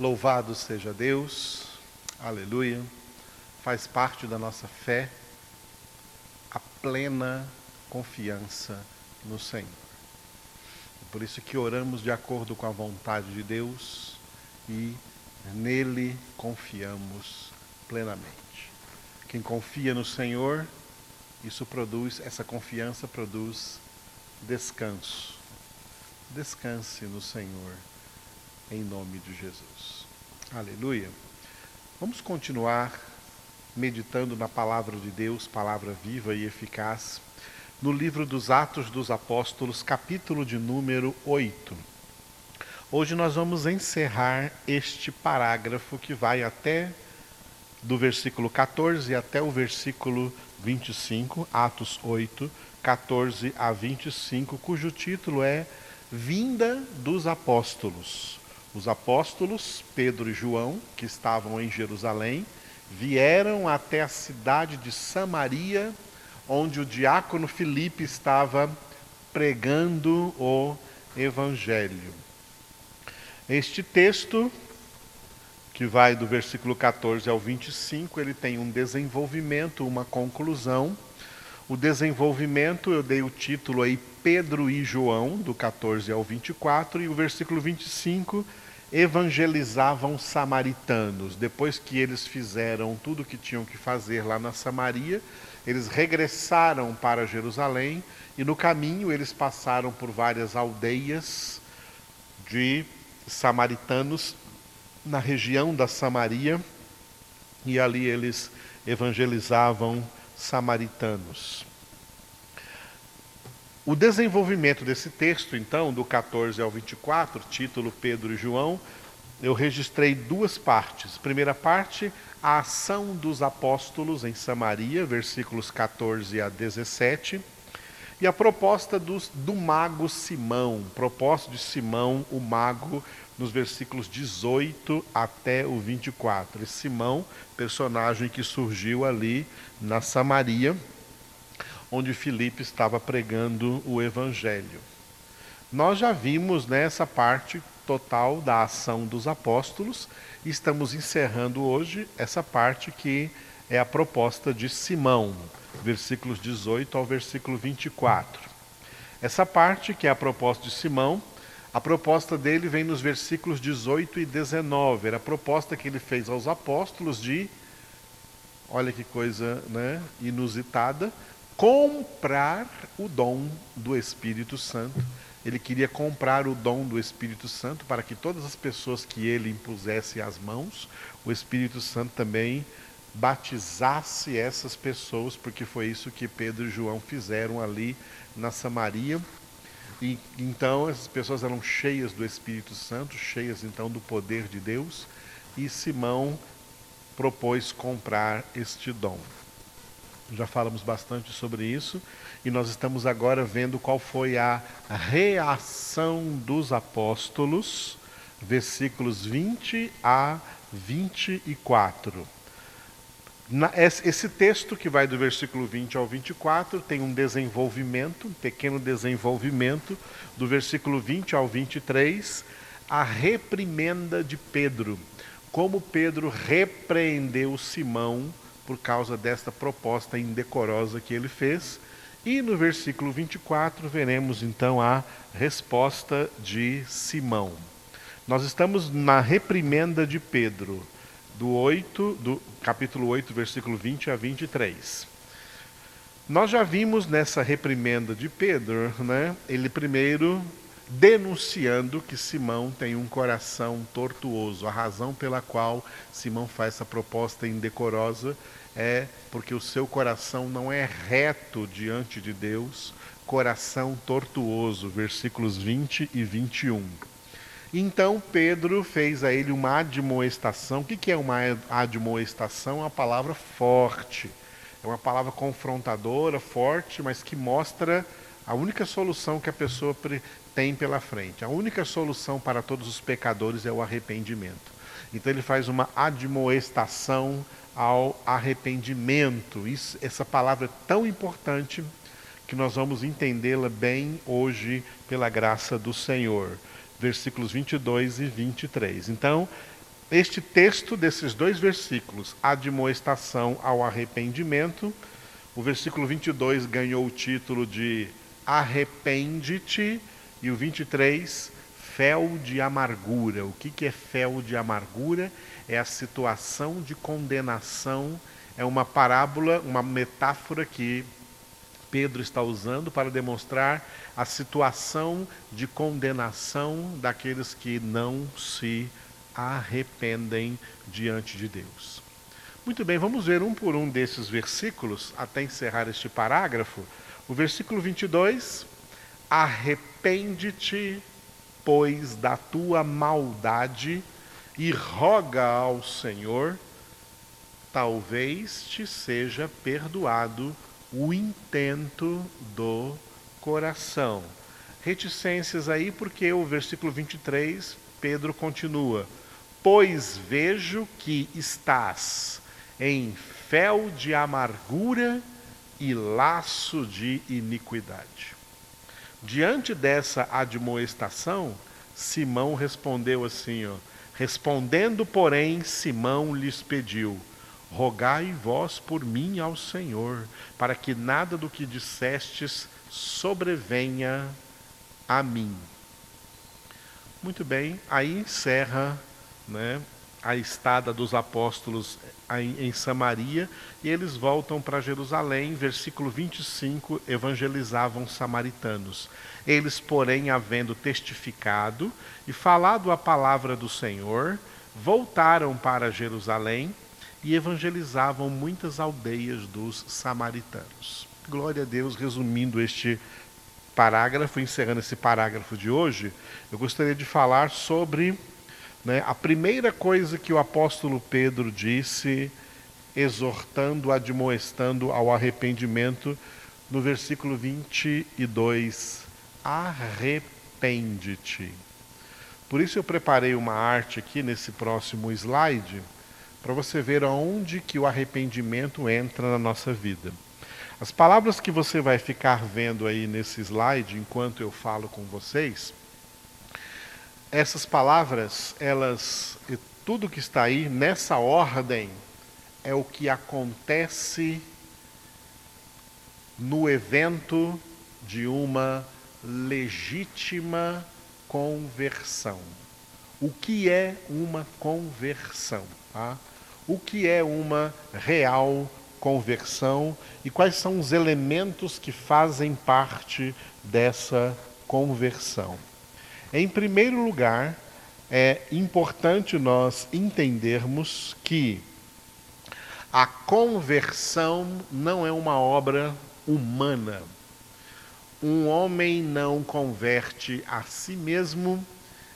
Louvado seja Deus, aleluia. Faz parte da nossa fé a plena confiança no Senhor. Por isso que oramos de acordo com a vontade de Deus e nele confiamos plenamente. Quem confia no Senhor, isso produz, essa confiança produz descanso. Descanse no Senhor em nome de Jesus. Aleluia. Vamos continuar meditando na palavra de Deus, palavra viva e eficaz, no livro dos Atos dos Apóstolos, capítulo de número 8. Hoje nós vamos encerrar este parágrafo que vai até do versículo 14 até o versículo 25, Atos 8, 14 a 25, cujo título é Vinda dos Apóstolos. Os apóstolos, Pedro e João, que estavam em Jerusalém, vieram até a cidade de Samaria, onde o diácono Filipe estava pregando o evangelho. Este texto, que vai do versículo 14 ao 25, ele tem um desenvolvimento, uma conclusão. O desenvolvimento, eu dei o título aí Pedro e João, do 14 ao 24, e o versículo 25 evangelizavam samaritanos. Depois que eles fizeram tudo o que tinham que fazer lá na Samaria, eles regressaram para Jerusalém e no caminho eles passaram por várias aldeias de samaritanos na região da Samaria e ali eles evangelizavam samaritanos. O desenvolvimento desse texto, então, do 14 ao 24, título Pedro e João, eu registrei duas partes. Primeira parte, a ação dos apóstolos em Samaria, versículos 14 a 17, e a proposta dos, do mago Simão, proposta de Simão, o mago, nos versículos 18 até o 24. E Simão, personagem que surgiu ali na Samaria, onde Filipe estava pregando o evangelho. Nós já vimos nessa parte total da ação dos apóstolos e estamos encerrando hoje essa parte que é a proposta de Simão, versículos 18 ao versículo 24. Essa parte, que é a proposta de Simão, a proposta dele vem nos versículos 18 e 19. Era a proposta que ele fez aos apóstolos de, olha que coisa né, inusitada, comprar o dom do Espírito Santo. Ele queria comprar o dom do Espírito Santo para que todas as pessoas que ele impusesse as mãos, o Espírito Santo também batizasse essas pessoas, porque foi isso que Pedro e João fizeram ali na Samaria. E então essas pessoas eram cheias do Espírito Santo, cheias então do poder de Deus, e Simão propôs comprar este dom. Já falamos bastante sobre isso e nós estamos agora vendo qual foi a reação dos apóstolos, versículos 20 a 24. Na, esse texto que vai do versículo 20 ao 24 tem um desenvolvimento, um pequeno desenvolvimento, do versículo 20 ao 23, a reprimenda de Pedro. Como Pedro repreendeu Simão por causa desta proposta indecorosa que ele fez. E no versículo 24 veremos então a resposta de Simão. Nós estamos na reprimenda de Pedro, do 8, do capítulo 8, versículo 20 a 23. Nós já vimos nessa reprimenda de Pedro, né, ele primeiro denunciando que Simão tem um coração tortuoso. A razão pela qual Simão faz essa proposta indecorosa é porque o seu coração não é reto diante de Deus, coração tortuoso, versículos 20 e 21. Então Pedro fez a ele uma admoestação. O que é uma admoestação? É uma palavra forte. É uma palavra confrontadora, forte, mas que mostra a única solução que a pessoa tem pela frente. A única solução para todos os pecadores é o arrependimento. Então ele faz uma admoestação ao arrependimento. Isso, essa palavra é tão importante que nós vamos entendê-la bem hoje pela graça do Senhor. Versículos 22 e 23. Então, este texto desses dois versículos, admoestação ao arrependimento, o versículo 22 ganhou o título de Arrepende-te, e o 23, Fel de amargura. O que, que é fel de amargura? É a situação de condenação, é uma parábola, uma metáfora que Pedro está usando para demonstrar a situação de condenação daqueles que não se arrependem diante de Deus. Muito bem, vamos ver um por um desses versículos até encerrar este parágrafo. O versículo 22: Arrepende-te, pois, da tua maldade e roga ao Senhor, talvez te seja perdoado o intento do coração. Reticências aí, porque o versículo 23, Pedro continua: Pois vejo que estás em fel de amargura e laço de iniquidade. Diante dessa admoestação, Simão respondeu assim: ó, Respondendo, porém, Simão lhes pediu: Rogai vós por mim ao Senhor, para que nada do que dissestes sobrevenha a mim. Muito bem, aí encerra né, a estada dos apóstolos em, Samaria e eles voltam para Jerusalém. Versículo 25: evangelizavam samaritanos. Eles, porém, havendo testificado e falado a palavra do Senhor, voltaram para Jerusalém e evangelizavam muitas aldeias dos samaritanos. Glória a Deus, resumindo este parágrafo, encerrando esse parágrafo de hoje, eu gostaria de falar sobre né, a primeira coisa que o apóstolo Pedro disse, exortando, admoestando ao arrependimento, no versículo 22, arrepende-te. Por isso eu preparei uma arte aqui nesse próximo slide, para você ver aonde que o arrependimento entra na nossa vida. As palavras que você vai ficar vendo aí nesse slide enquanto eu falo com vocês, essas palavras, elas, tudo que está aí nessa ordem é o que acontece no evento de uma legítima conversão. O que é uma conversão? Tá? o que é uma real conversão e quais são os elementos que fazem parte dessa conversão. Em primeiro lugar, é importante nós entendermos que a conversão não é uma obra humana. Um homem não converte a si mesmo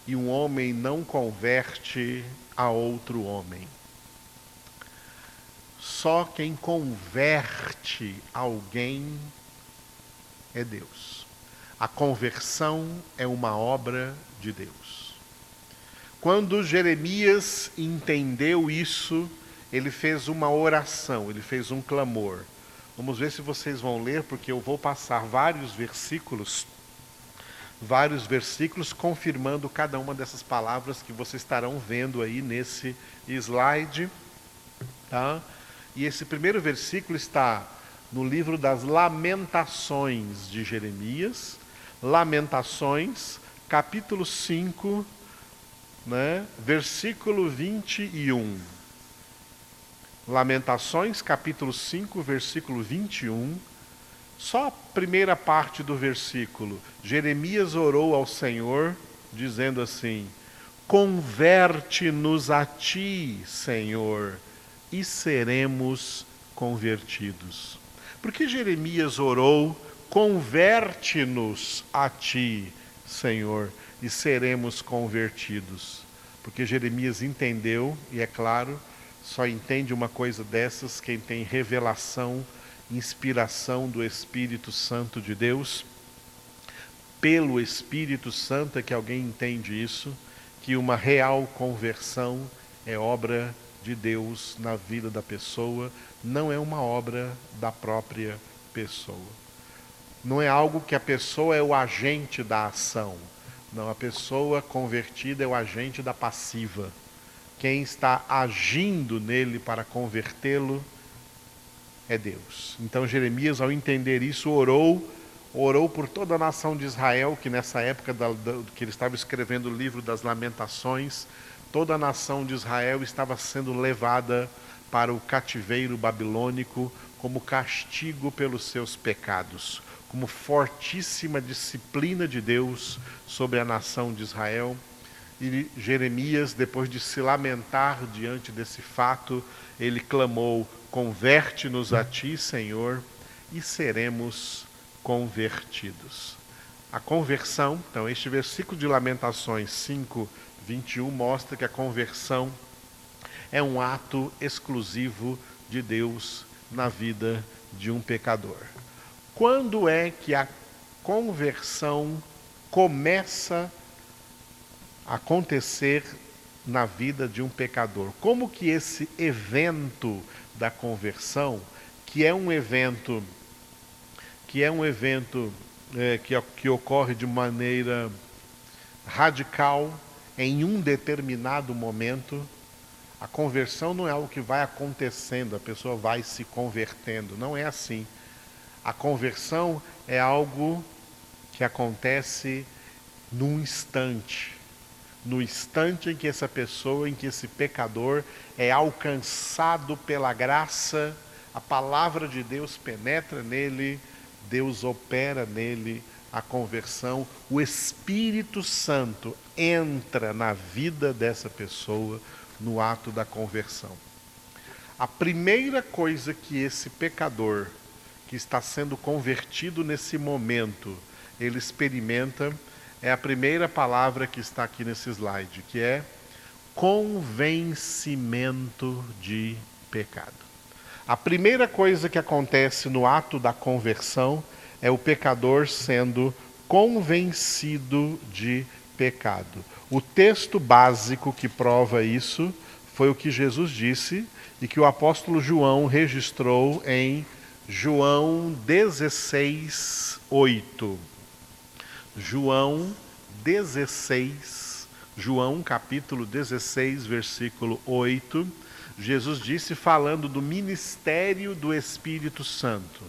e um homem não converte a outro homem. Só quem converte alguém é Deus. A conversão é uma obra de Deus. Quando Jeremias entendeu isso, ele fez uma oração, ele fez um clamor. Vamos ver se vocês vão ler, porque eu vou passar vários versículos, vários versículos confirmando cada uma dessas palavras que vocês estarão vendo aí nesse slide, tá? E esse primeiro versículo está no livro das Lamentações de Jeremias, Lamentações, capítulo 5, né, versículo 21. Lamentações, capítulo 5, versículo 21. Só a primeira parte do versículo. Jeremias orou ao Senhor, dizendo assim: Converte-nos a ti, Senhor e seremos convertidos. Porque Jeremias orou: converte-nos a ti, Senhor, e seremos convertidos. Porque Jeremias entendeu, e é claro, só entende uma coisa dessas quem tem revelação, inspiração do Espírito Santo de Deus. Pelo Espírito Santo é que alguém entende isso, que uma real conversão é obra de Deus na vida da pessoa, não é uma obra da própria pessoa. Não é algo que a pessoa é o agente da ação. Não, a pessoa convertida é o agente da passiva. quem está agindo nele para convertê-lo é Deus. Então Jeremias, ao entender isso, orou, orou por toda a nação de Israel, que nessa época da, da, que ele estava escrevendo o livro das Lamentações, toda a nação de Israel estava sendo levada para o cativeiro babilônico como castigo pelos seus pecados, como fortíssima disciplina de Deus sobre a nação de Israel. E Jeremias, depois de se lamentar diante desse fato, ele clamou: Converte-nos a ti, Senhor, e seremos convertidos. A conversão, então, este versículo de Lamentações 5, 21 mostra que a conversão é um ato exclusivo de Deus na vida de um pecador. Quando é que a conversão começa a acontecer na vida de um pecador? Como que esse evento da conversão, que é um evento que é um evento é, que, que ocorre de maneira radical em um determinado momento, a conversão não é algo que vai acontecendo, a pessoa vai se convertendo. Não é assim. A conversão é algo que acontece num instante. No instante em que essa pessoa, em que esse pecador é alcançado pela graça, a palavra de Deus penetra nele, Deus opera nele a conversão, o Espírito Santo entra na vida dessa pessoa no ato da conversão. A primeira coisa que esse pecador que está sendo convertido nesse momento, ele experimenta é a primeira palavra que está aqui nesse slide, que é convencimento de pecado. A primeira coisa que acontece no ato da conversão é o pecador sendo convencido de pecado. O texto básico que prova isso foi o que Jesus disse e que o apóstolo João registrou em João 16, 8. João 16, João capítulo 16, versículo 8. Jesus disse, falando do ministério do Espírito Santo: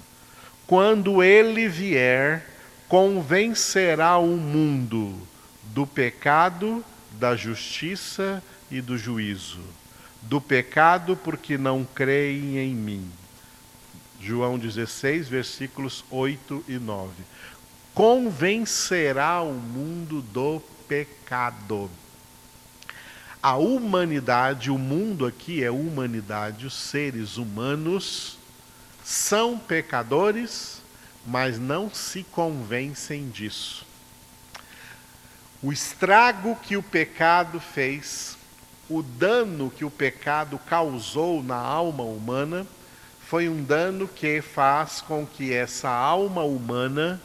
Quando ele vier, convencerá o mundo do pecado, da justiça e do juízo. Do pecado, porque não creem em mim. João 16, versículos 8 e 9. Convencerá o mundo do pecado. A humanidade, o mundo aqui é humanidade, os seres humanos são pecadores, mas não se convencem disso. O estrago que o pecado fez, o dano que o pecado causou na alma humana, foi um dano que faz com que essa alma humana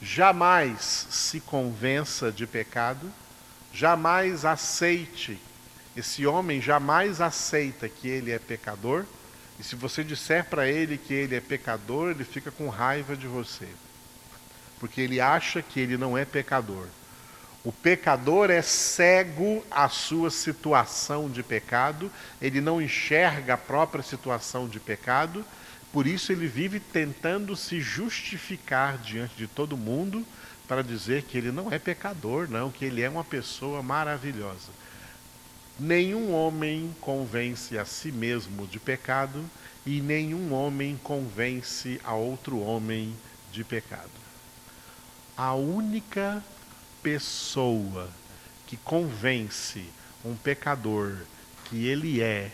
jamais se convença de pecado, jamais aceite, esse homem jamais aceita que ele é pecador, e se você disser para ele que ele é pecador, ele fica com raiva de você, porque ele acha que ele não é pecador. O pecador é cego à sua situação de pecado, ele não enxerga a própria situação de pecado, por isso ele vive tentando se justificar diante de todo mundo para dizer que ele não é pecador, não, que ele é uma pessoa maravilhosa. Nenhum homem convence a si mesmo de pecado e nenhum homem convence a outro homem de pecado. A única pessoa que convence um pecador que ele é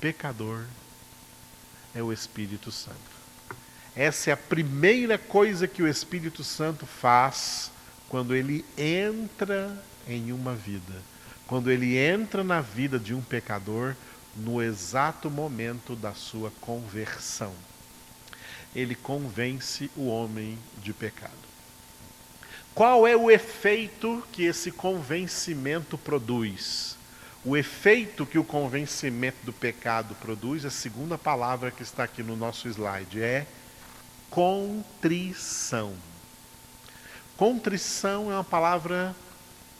pecador é o Espírito Santo. Essa é a primeira coisa que o Espírito Santo faz quando ele entra em uma vida. Quando ele entra na vida de um pecador no exato momento da sua conversão. Ele convence o homem de pecado. Qual é o efeito que esse convencimento produz? O efeito que o convencimento do pecado produz, a segunda palavra que está aqui no nosso slide, é contrição. Contrição é uma palavra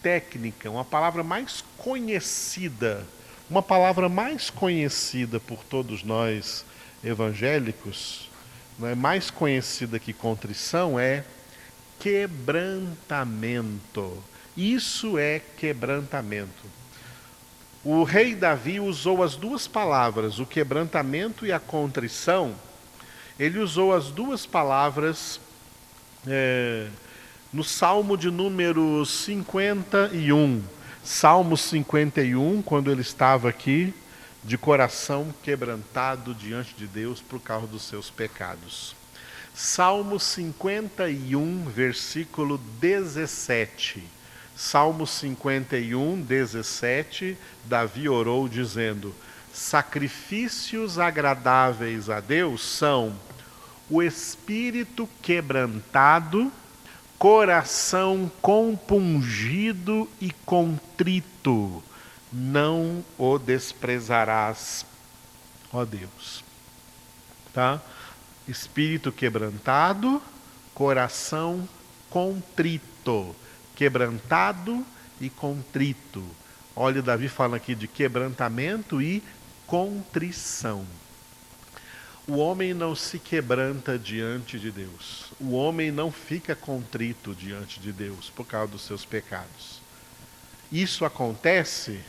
técnica, uma palavra mais conhecida Uma palavra mais conhecida por todos nós evangélicos, é mais conhecida que contrição, é quebrantamento. Isso é quebrantamento. O rei Davi usou as duas palavras, o quebrantamento e a contrição. Ele usou as duas palavras é, no Salmo de número 51. Salmo 51, quando ele estava aqui, de coração quebrantado diante de Deus por causa dos seus pecados. Salmo 51, versículo 17. Salmo 51, 17, Davi orou dizendo: Sacrifícios agradáveis a Deus são o espírito quebrantado coração compungido e contrito, não o desprezarás, ó Deus. Tá? Espírito quebrantado, coração contrito, quebrantado e contrito. Olha, Davi fala aqui de quebrantamento e contrição. O homem não se quebranta diante de Deus. O homem não fica contrito diante de Deus por causa dos seus pecados. Isso acontece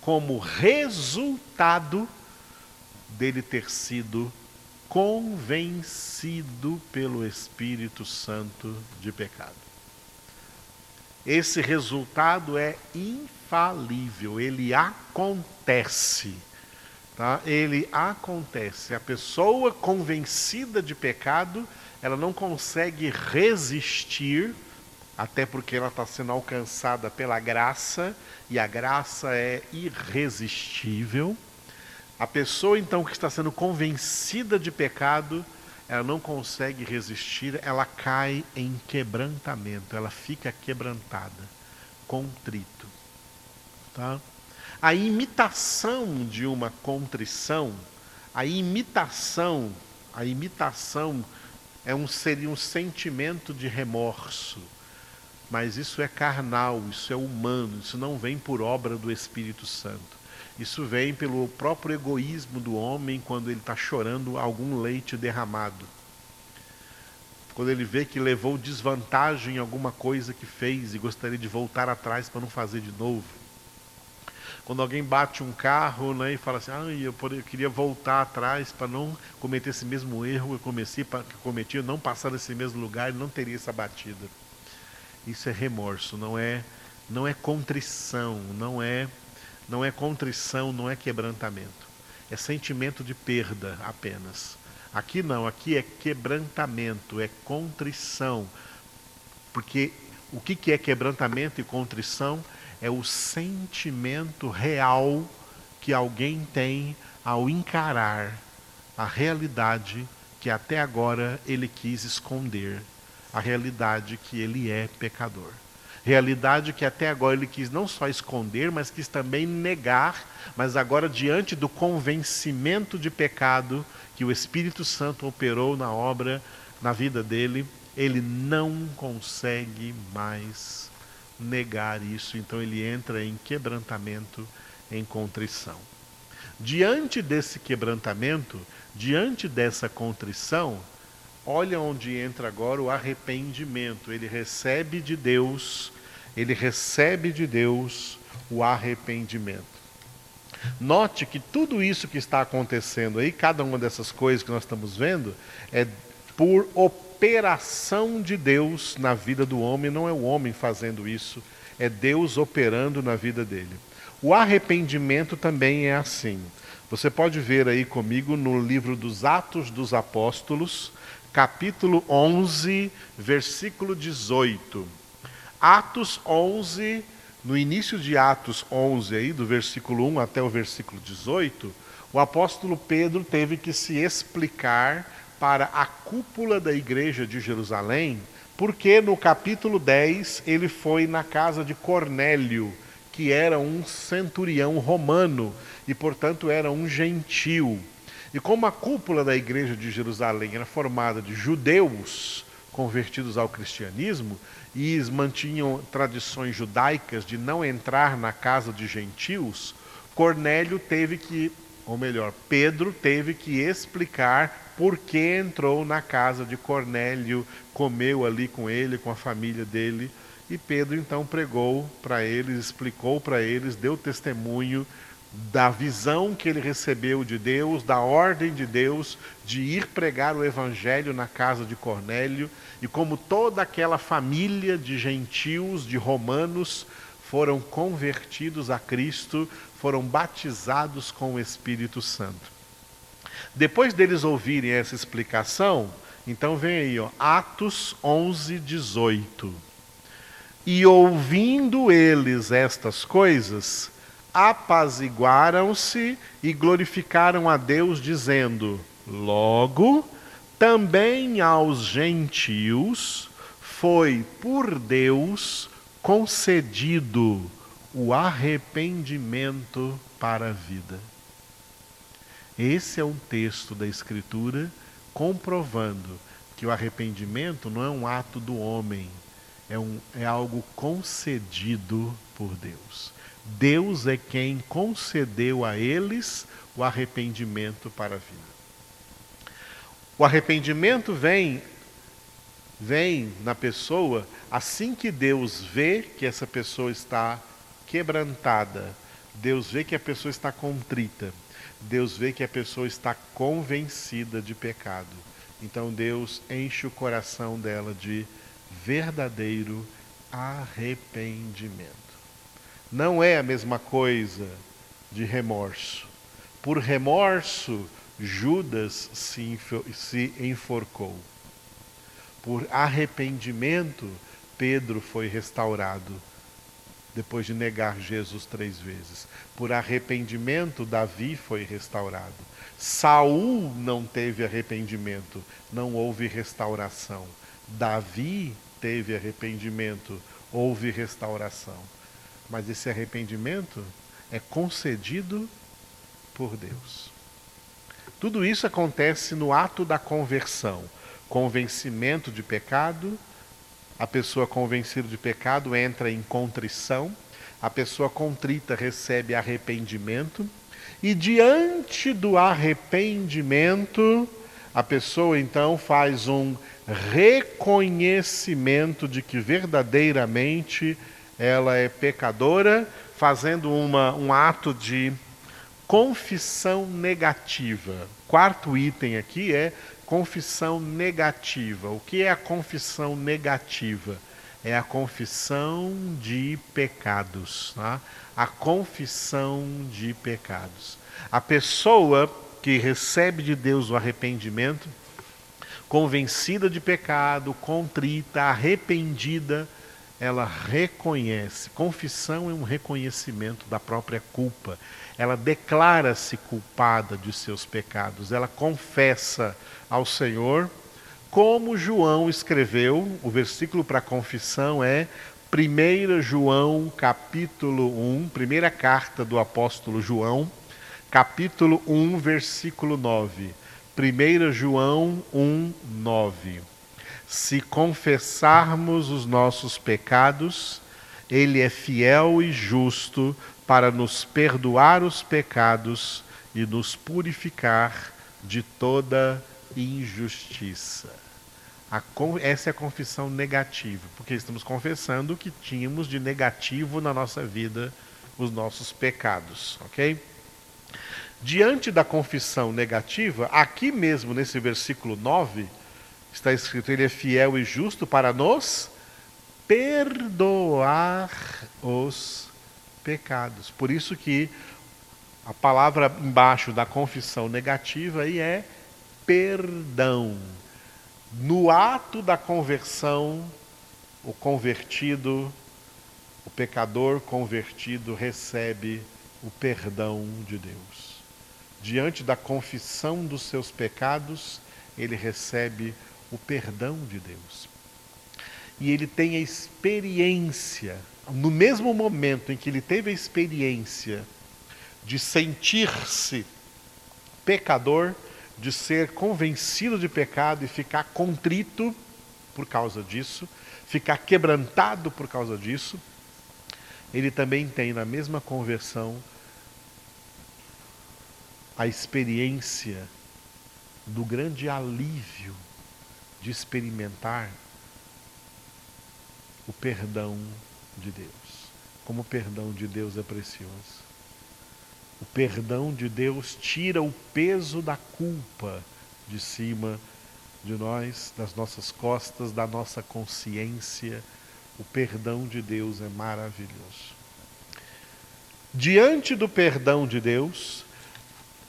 como resultado dele ter sido convencido pelo Espírito Santo de pecado. Esse resultado é infalível, ele acontece Tá? Ele acontece. A pessoa convencida de pecado, ela não consegue resistir, até porque ela está sendo alcançada pela graça, e a graça é irresistível. A pessoa, então, que está sendo convencida de pecado, ela não consegue resistir, ela cai em quebrantamento, ela fica quebrantada, contrito. Tá? A imitação de uma contrição, a imitação, a imitação é um, seria um sentimento de remorso. Mas isso é carnal, isso é humano, isso não vem por obra do Espírito Santo. Isso vem pelo próprio egoísmo do homem quando ele está chorando algum leite derramado. Quando ele vê que levou desvantagem em alguma coisa que fez e gostaria de voltar atrás para não fazer de novo quando alguém bate um carro né, e fala assim, ah, eu, queria voltar atrás para não cometer esse mesmo erro que eu cometi, que cometi, não passar nesse mesmo lugar, e não teria essa batida. Isso é remorso, não é, não é contrição, não é, não é contrição, não é quebrantamento. É sentimento de perda apenas. Aqui não, aqui é quebrantamento, é contrição. Porque o que, é quebrantamento e contrição? é o sentimento real que alguém tem ao encarar a realidade que até agora ele quis esconder, a realidade que ele é pecador. Realidade que até agora ele quis não só esconder, mas quis também negar, mas agora, diante do convencimento de pecado que o Espírito Santo operou na obra, na vida dele, ele não consegue mais negar isso, então ele entra em quebrantamento, em contrição. Diante desse quebrantamento, diante dessa contrição, olha onde entra agora o arrependimento. Ele recebe de Deus, ele recebe de Deus o arrependimento. Note que tudo isso que está acontecendo aí, cada uma dessas coisas que nós estamos vendo, é por operação de Deus na vida do homem, não é o homem fazendo isso, é Deus operando na vida dele. O arrependimento também é assim. Você pode ver aí comigo no livro dos Atos dos Apóstolos, capítulo 11, versículo 18. Atos 11, no início de Atos 11, aí, do versículo 1 até o versículo 18, o apóstolo Pedro teve que se explicar para a cúpula da igreja de Jerusalém, porque no capítulo 10 ele foi na casa de Cornélio, que era um centurião romano e, portanto, era um gentil. E como a cúpula da igreja de Jerusalém era formada de judeus convertidos ao cristianismo e mantinham tradições judaicas de não entrar na casa de gentios, Cornélio teve que, ou melhor, Pedro teve que explicar por que entrou na casa de Cornélio, comeu ali com ele, com a família dele. E Pedro então pregou para eles, explicou para eles, deu testemunho da visão que ele recebeu de Deus, da ordem de Deus de ir pregar o evangelho na casa de Cornélio, e como toda aquela família de gentios, de romanos, foram convertidos a Cristo, foram batizados com o Espírito Santo. Depois deles ouvirem essa explicação, então vem aí, ó, Atos 11, 18. E ouvindo eles estas coisas, apaziguaram-se e glorificaram a Deus, dizendo: Logo, também aos gentios foi por Deus concedido o arrependimento para a vida. Esse é um texto da Escritura comprovando que o arrependimento não é um ato do homem, é, um, é algo concedido por Deus. Deus é quem concedeu a eles o arrependimento para a vida. O arrependimento vem vem na pessoa assim que Deus vê que essa pessoa está quebrantada, Deus vê que a pessoa está contrita, Deus vê que a pessoa está convencida de pecado. Então Deus enche o coração dela de verdadeiro arrependimento. Não é a mesma coisa de remorso. Por remorso, Judas se, enforcou. Por arrependimento, Pedro foi restaurado depois de negar Jesus três vezes. Por arrependimento, Davi foi restaurado. Saul não teve arrependimento, não houve restauração. Davi teve arrependimento, houve restauração. Mas esse arrependimento é concedido por Deus. Tudo isso acontece no ato da conversão, convencimento de pecado. A pessoa convencida de pecado entra em contrição, a pessoa contrita recebe arrependimento, e diante do arrependimento, a pessoa então faz um reconhecimento de que verdadeiramente ela é pecadora, fazendo uma, um ato de confissão negativa. Quarto item aqui é confissão negativa. O que é a confissão negativa? É a confissão de pecados. Tá? A confissão de pecados. A pessoa que recebe de Deus o arrependimento, convencida de pecado, contrita, arrependida, ela reconhece. Confissão é um reconhecimento da própria culpa. Ela declara-se culpada de seus pecados. Ela confessa ao Senhor, como João escreveu, o versículo para confissão é 1 João, capítulo 1, primeira carta do apóstolo João, capítulo 1, versículo 9. 1 João 1, 9 se confessarmos os nossos pecados, Ele é fiel e justo para nos perdoar os pecados e nos purificar de toda injustiça. Essa é a confissão negativa, porque estamos confessando que tínhamos de negativo na nossa vida os nossos pecados, ok? Diante da confissão negativa, aqui mesmo nesse versículo 9, está escrito: Ele é fiel e justo para nos perdoar os pecados. Por isso que a palavra embaixo da confissão negativa aí é perdão. No ato da conversão, o convertido, o pecador convertido recebe o perdão de Deus. Diante da confissão dos seus pecados, ele recebe o perdão de Deus. E ele tem a experiência, no mesmo momento em que ele teve a experiência de sentir-se pecador, de ser convencido de pecado e ficar contrito por causa disso, ficar quebrantado por causa disso, ele também tem na mesma conversão a experiência do grande alívio de experimentar o perdão de Deus. Como o perdão de Deus é precioso. O perdão de Deus tira o peso da culpa de cima de nós, das nossas costas, da nossa consciência. O perdão de Deus é maravilhoso. Diante do perdão de Deus,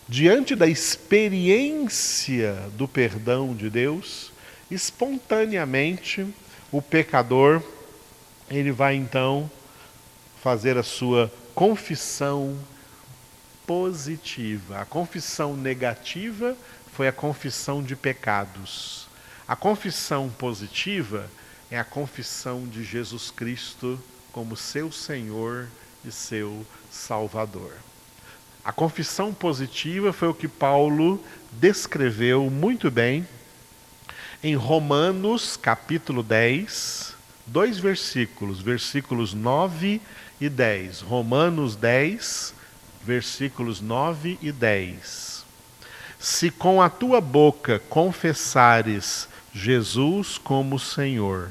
diante da experiência do perdão de Deus, espontaneamente o pecador ele vai então fazer a sua confissão positiva. A confissão negativa foi a confissão de pecados. A confissão positiva é a confissão de Jesus Cristo como seu Senhor e seu Salvador. A confissão positiva foi o que Paulo descreveu muito bem em Romanos capítulo 10, dois versículos, versículos 9 e 10. Romanos 10, versículos 9 e 10. Se com a tua boca confessares Jesus como Senhor,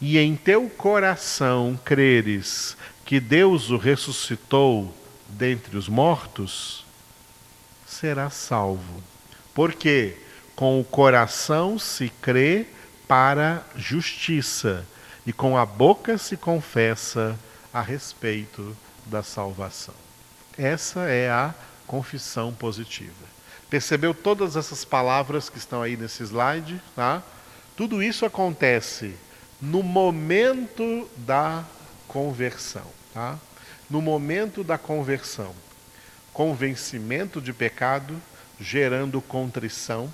e em teu coração creres que Deus o ressuscitou dentre os mortos, serás salvo. Porque com o coração se crê para justiça, e com a boca se confessa a respeito da salvação. Essa é a confissão positiva. Percebeu todas essas palavras que estão aí nesse slide? Tá? Tudo isso acontece no momento da conversão. Tá? No momento da conversão, convencimento de pecado gerando contrição,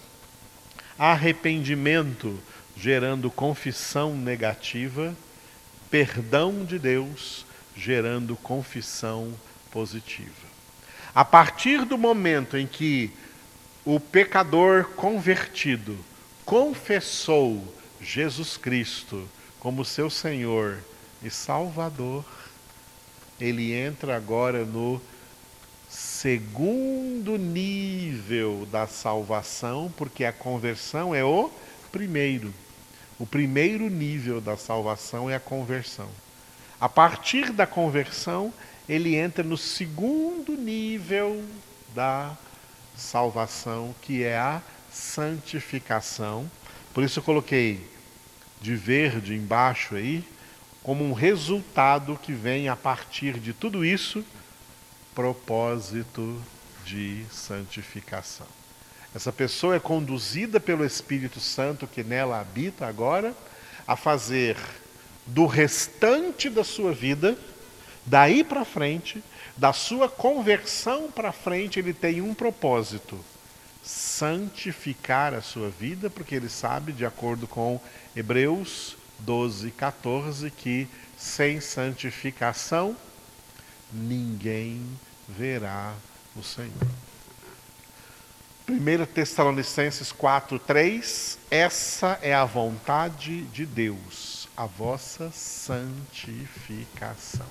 arrependimento gerando confissão negativa, perdão de Deus gerando confissão positiva. A partir do momento em que o pecador convertido confessou Jesus Cristo como seu Senhor e Salvador, ele entra agora no segundo nível da salvação, porque a conversão é o primeiro. O primeiro nível da salvação é a conversão. A partir da conversão, ele entra no segundo nível da salvação, que é a santificação. Por isso eu coloquei de verde embaixo aí, como um resultado que vem a partir de tudo isso, propósito de santificação. Essa pessoa é conduzida pelo Espírito Santo que nela habita agora a fazer do restante da sua vida, daí para frente, da sua conversão para frente, ele tem um propósito: santificar a sua vida, porque ele sabe, de acordo com Hebreus 12, 14, que sem santificação ninguém verá o Senhor. 1 Tessalonicenses 4, 3, essa é a vontade de Deus, a vossa santificação.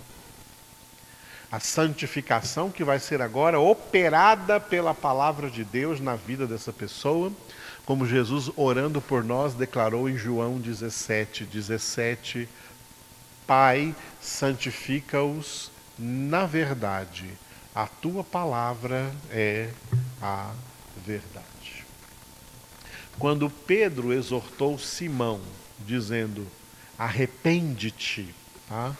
A santificação que vai ser agora operada pela palavra de Deus na vida dessa pessoa, como Jesus orando por nós declarou em João 17, 17, Pai, santifica-os na verdade a tua palavra é a verdade. Quando Pedro exortou Simão, dizendo: arrepende-te, tá?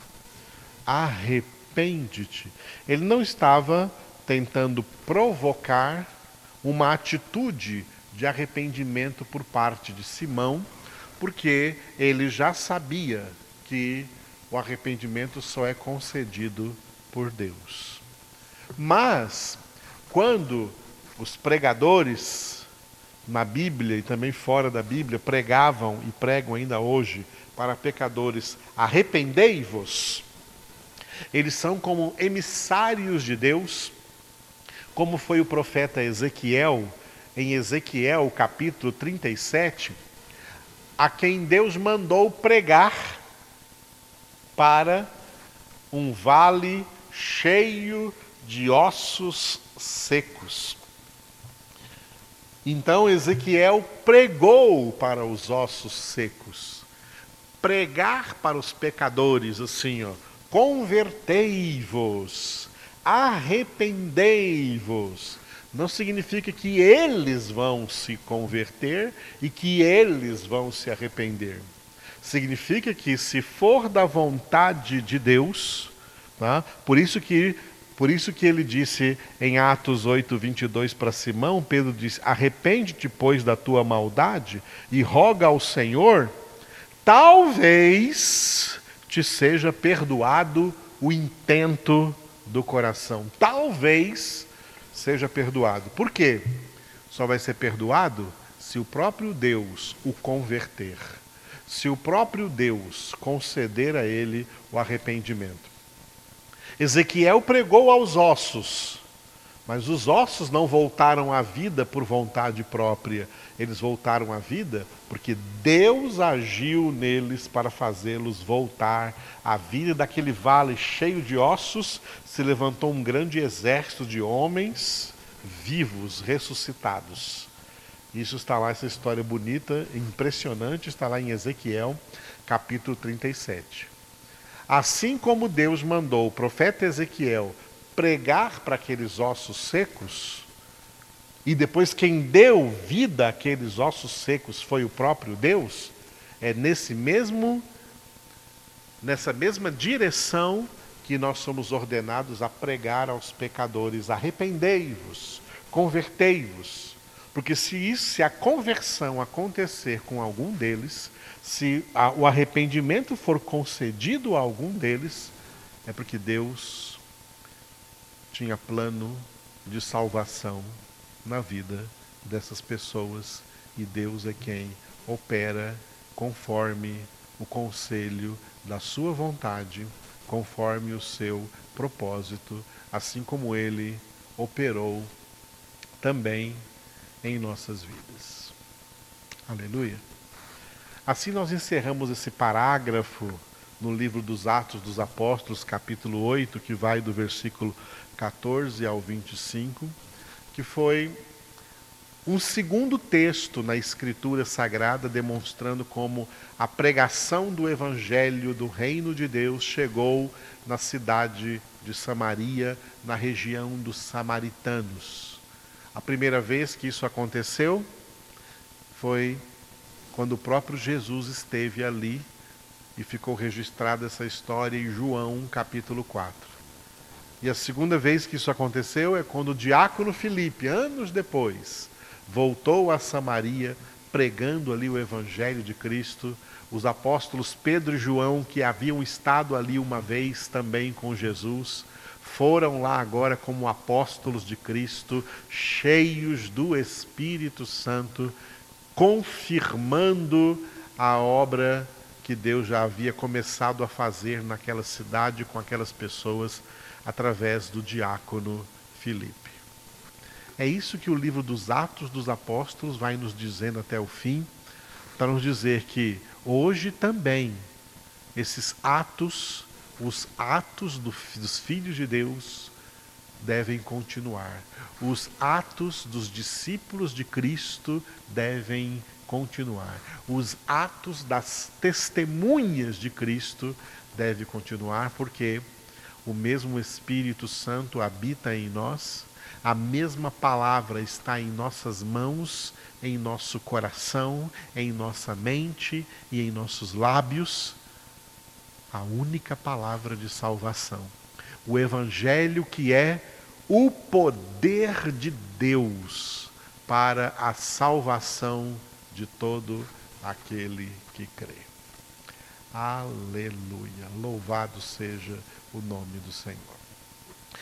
arrepende-te, ele não estava tentando provocar uma atitude de arrependimento por parte de Simão, porque ele já sabia que o arrependimento só é concedido por Deus. Mas, quando os pregadores na Bíblia e também fora da Bíblia pregavam e pregam ainda hoje para pecadores: arrependei-vos. Eles são como emissários de Deus, como foi o profeta Ezequiel, em Ezequiel capítulo 37, a quem Deus mandou pregar para um vale cheio de ossos secos. Então Ezequiel pregou para os ossos secos. Pregar para os pecadores, assim, ó, convertei-vos, arrependei-vos. Não significa que eles vão se converter e que eles vão se arrepender. Significa que se for da vontade de Deus, tá? por isso que por isso que ele disse em Atos 8, 22 para Simão, Pedro disse: Arrepende-te, pois, da tua maldade e roga ao Senhor, talvez te seja perdoado o intento do coração. Talvez seja perdoado. Por quê? Só vai ser perdoado se o próprio Deus o converter, se o próprio Deus conceder a ele o arrependimento. Ezequiel pregou aos ossos, mas os ossos não voltaram à vida por vontade própria, eles voltaram à vida porque Deus agiu neles para fazê-los voltar à vida. Daquele vale cheio de ossos se levantou um grande exército de homens vivos, ressuscitados. Isso está lá, essa história bonita, impressionante, está lá em Ezequiel, capítulo 37. Assim como Deus mandou o profeta Ezequiel pregar para aqueles ossos secos, e depois quem deu vida àqueles ossos secos foi o próprio Deus, é nesse mesmo nessa mesma direção que nós somos ordenados a pregar aos pecadores: arrependei-vos, convertei-vos. Porque se isso, se a conversão acontecer com algum deles, se a, o arrependimento for concedido a algum deles, é porque Deus tinha plano de salvação na vida dessas pessoas e Deus é quem opera conforme o conselho da sua vontade, conforme o seu propósito, assim como ele operou também em nossas vidas. Aleluia. Assim nós encerramos esse parágrafo no livro dos Atos dos Apóstolos, capítulo 8, que vai do versículo 14 ao 25, que foi um segundo texto na Escritura Sagrada demonstrando como a pregação do Evangelho do Reino de Deus chegou na cidade de Samaria, na região dos samaritanos. A primeira vez que isso aconteceu foi quando o próprio Jesus esteve ali e ficou registrada essa história em João capítulo 4. E a segunda vez que isso aconteceu é quando o diácono Filipe, anos depois, voltou a Samaria pregando ali o evangelho de Cristo. Os apóstolos Pedro e João, que haviam estado ali uma vez também com Jesus, foram lá agora como apóstolos de Cristo, cheios do Espírito Santo confirmando a obra que Deus já havia começado a fazer naquela cidade com aquelas pessoas através do diácono Filipe. É isso que o livro dos Atos dos Apóstolos vai nos dizendo até o fim, para nos dizer que hoje também esses atos, os atos do, dos filhos de Deus, devem continuar. Os atos dos discípulos de Cristo devem continuar. Os atos das testemunhas de Cristo devem continuar, porque o mesmo Espírito Santo habita em nós, a mesma palavra está em nossas mãos, em nosso coração, em nossa mente e em nossos lábios. A única palavra de salvação. O Evangelho que é o poder de Deus para a salvação de todo aquele que crê. Aleluia. Louvado seja o nome do Senhor.